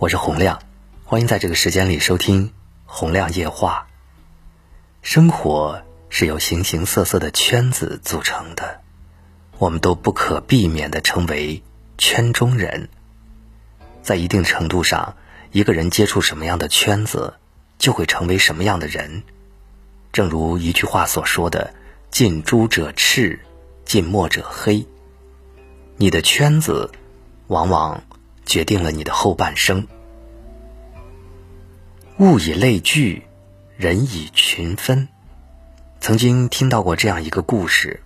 我是洪亮，欢迎在这个时间里收听洪亮夜话。生活是由形形色色的圈子组成的，我们都不可避免的成为圈中人。在一定程度上，一个人接触什么样的圈子，就会成为什么样的人。正如一句话所说的：“近朱者赤，近墨者黑。”你的圈子，往往决定了你的后半生。物以类聚，人以群分。曾经听到过这样一个故事：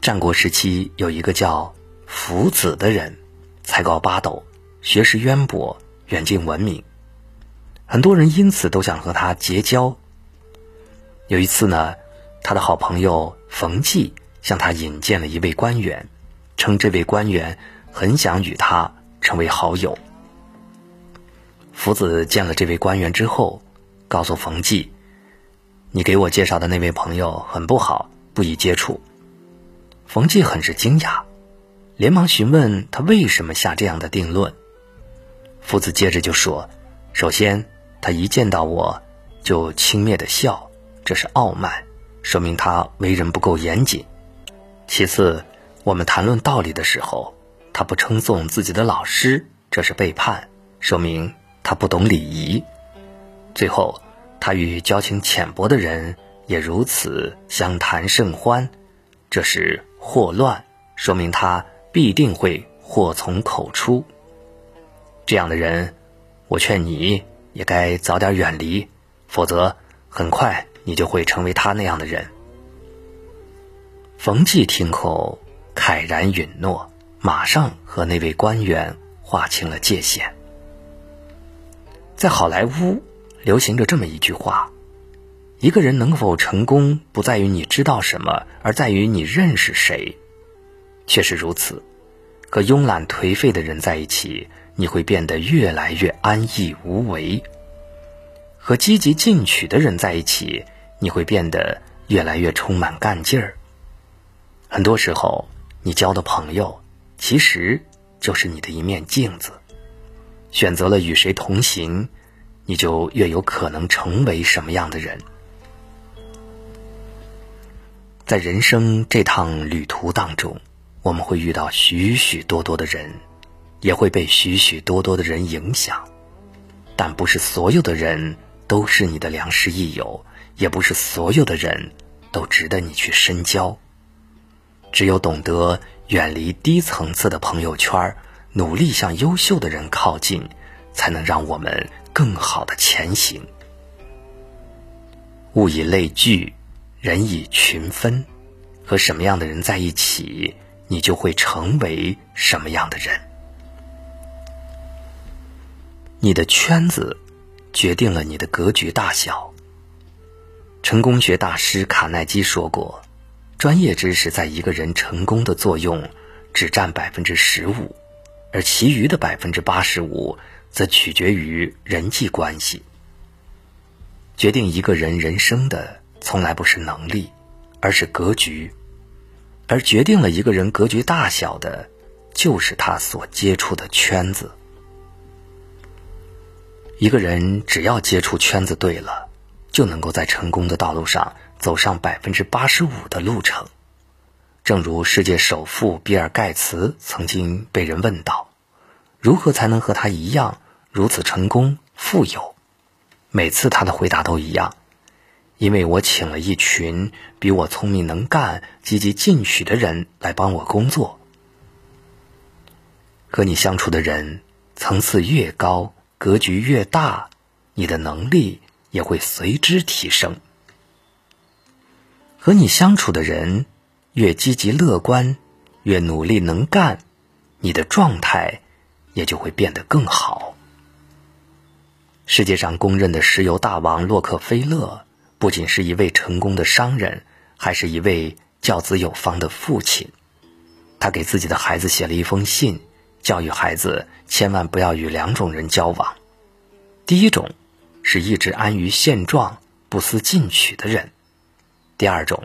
战国时期有一个叫夫子的人，才高八斗，学识渊博，远近闻名，很多人因此都想和他结交。有一次呢，他的好朋友冯骥向他引荐了一位官员。称这位官员很想与他成为好友。福子见了这位官员之后，告诉冯骥：“你给我介绍的那位朋友很不好，不宜接触。”冯骥很是惊讶，连忙询问他为什么下这样的定论。夫子接着就说：“首先，他一见到我就轻蔑的笑，这是傲慢，说明他为人不够严谨。其次，我们谈论道理的时候，他不称颂自己的老师，这是背叛，说明他不懂礼仪。最后，他与交情浅薄的人也如此相谈甚欢，这是祸乱，说明他必定会祸从口出。这样的人，我劝你也该早点远离，否则很快你就会成为他那样的人。冯骥听后。慨然允诺，马上和那位官员划清了界限。在好莱坞流行着这么一句话：一个人能否成功，不在于你知道什么，而在于你认识谁。确实如此，和慵懒颓废的人在一起，你会变得越来越安逸无为；和积极进取的人在一起，你会变得越来越充满干劲儿。很多时候。你交的朋友，其实就是你的一面镜子。选择了与谁同行，你就越有可能成为什么样的人。在人生这趟旅途当中，我们会遇到许许多多的人，也会被许许多多的人影响。但不是所有的人都是你的良师益友，也不是所有的人都值得你去深交。只有懂得远离低层次的朋友圈，努力向优秀的人靠近，才能让我们更好的前行。物以类聚，人以群分。和什么样的人在一起，你就会成为什么样的人。你的圈子决定了你的格局大小。成功学大师卡耐基说过。专业知识在一个人成功的作用只占百分之十五，而其余的百分之八十五则取决于人际关系。决定一个人人生的从来不是能力，而是格局；而决定了一个人格局大小的，就是他所接触的圈子。一个人只要接触圈子对了，就能够在成功的道路上。走上百分之八十五的路程，正如世界首富比尔·盖茨曾经被人问到：“如何才能和他一样如此成功富有？”每次他的回答都一样：“因为我请了一群比我聪明能干、积极进取的人来帮我工作。”和你相处的人层次越高，格局越大，你的能力也会随之提升。和你相处的人越积极乐观，越努力能干，你的状态也就会变得更好。世界上公认的石油大王洛克菲勒，不仅是一位成功的商人，还是一位教子有方的父亲。他给自己的孩子写了一封信，教育孩子千万不要与两种人交往。第一种是一直安于现状、不思进取的人。第二种，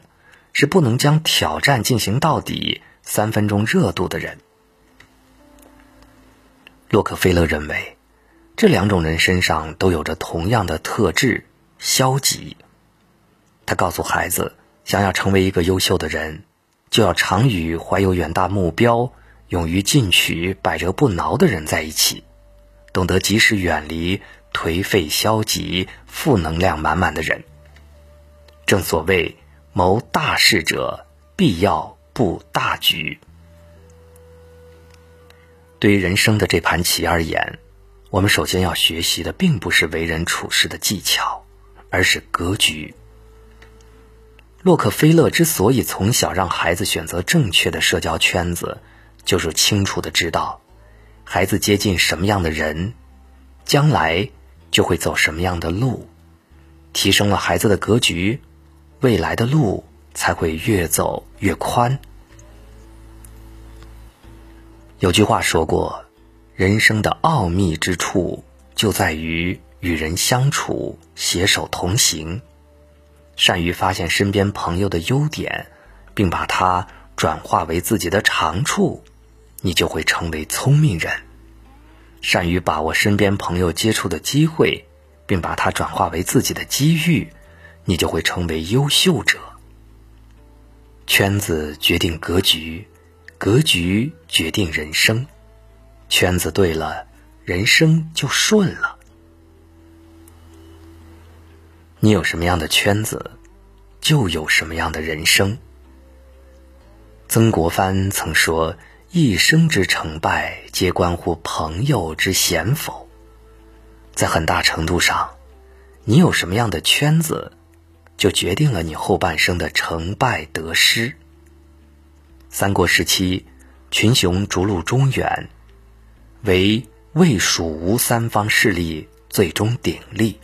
是不能将挑战进行到底、三分钟热度的人。洛克菲勒认为，这两种人身上都有着同样的特质——消极。他告诉孩子，想要成为一个优秀的人，就要常与怀有远大目标、勇于进取、百折不挠的人在一起，懂得及时远离颓废、消极、负能量满满的人。正所谓，谋大事者必要布大局。对于人生的这盘棋而言，我们首先要学习的并不是为人处事的技巧，而是格局。洛克菲勒之所以从小让孩子选择正确的社交圈子，就是清楚的知道，孩子接近什么样的人，将来就会走什么样的路。提升了孩子的格局，未来的路才会越走越宽。有句话说过，人生的奥秘之处就在于与人相处，携手同行。善于发现身边朋友的优点，并把它转化为自己的长处，你就会成为聪明人；善于把握身边朋友接触的机会，并把它转化为自己的机遇，你就会成为优秀者。圈子决定格局。格局决定人生，圈子对了，人生就顺了。你有什么样的圈子，就有什么样的人生。曾国藩曾说：“一生之成败，皆关乎朋友之贤否。”在很大程度上，你有什么样的圈子，就决定了你后半生的成败得失。三国时期，群雄逐鹿中原，为魏、蜀、吴三方势力最终鼎立。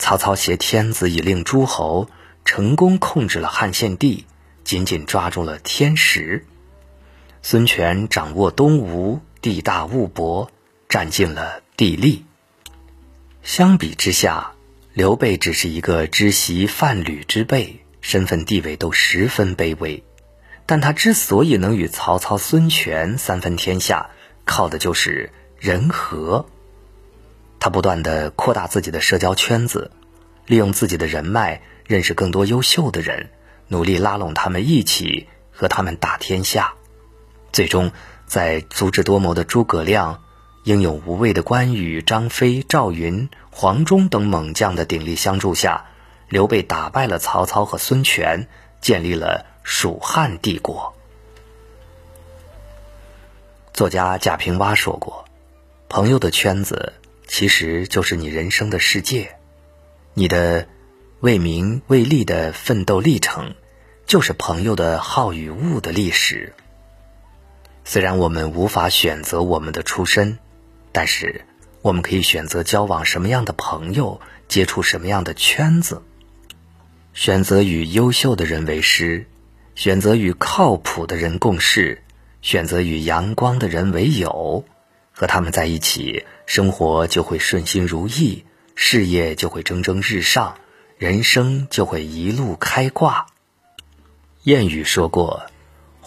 曹操挟天子以令诸侯，成功控制了汉献帝，紧紧抓住了天时。孙权掌握东吴，地大物博，占尽了地利。相比之下，刘备只是一个知席贩履之辈，身份地位都十分卑微。但他之所以能与曹操、孙权三分天下，靠的就是人和。他不断的扩大自己的社交圈子，利用自己的人脉认识更多优秀的人，努力拉拢他们一起和他们打天下。最终，在足智多谋的诸葛亮、英勇无畏的关羽、张飞、赵云、黄忠等猛将的鼎力相助下，刘备打败了曹操和孙权，建立了。蜀汉帝国，作家贾平凹说过：“朋友的圈子其实就是你人生的世界，你的为名为利的奋斗历程，就是朋友的好与恶的历史。虽然我们无法选择我们的出身，但是我们可以选择交往什么样的朋友，接触什么样的圈子，选择与优秀的人为师。”选择与靠谱的人共事，选择与阳光的人为友，和他们在一起，生活就会顺心如意，事业就会蒸蒸日上，人生就会一路开挂。谚语说过：“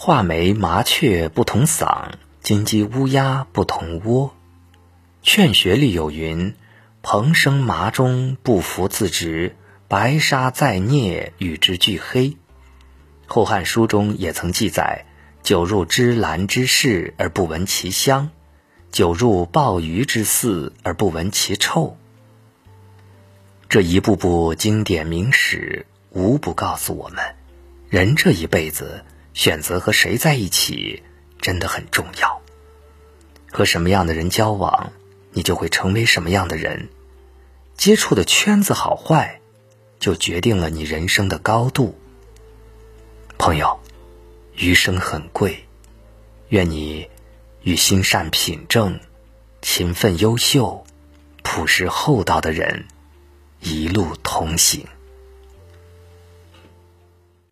画眉麻雀不同嗓，金鸡乌鸦不同窝。”劝学里有云：“蓬生麻中，不服自直；白沙在涅，与之俱黑。”《后汉书》中也曾记载：“酒入芝兰之室而不闻其香，酒入鲍鱼之肆而不闻其臭。”这一部部经典名史，无不告诉我们：人这一辈子选择和谁在一起，真的很重要。和什么样的人交往，你就会成为什么样的人。接触的圈子好坏，就决定了你人生的高度。朋友，余生很贵，愿你与心善品正、勤奋优秀、朴实厚道的人一路同行。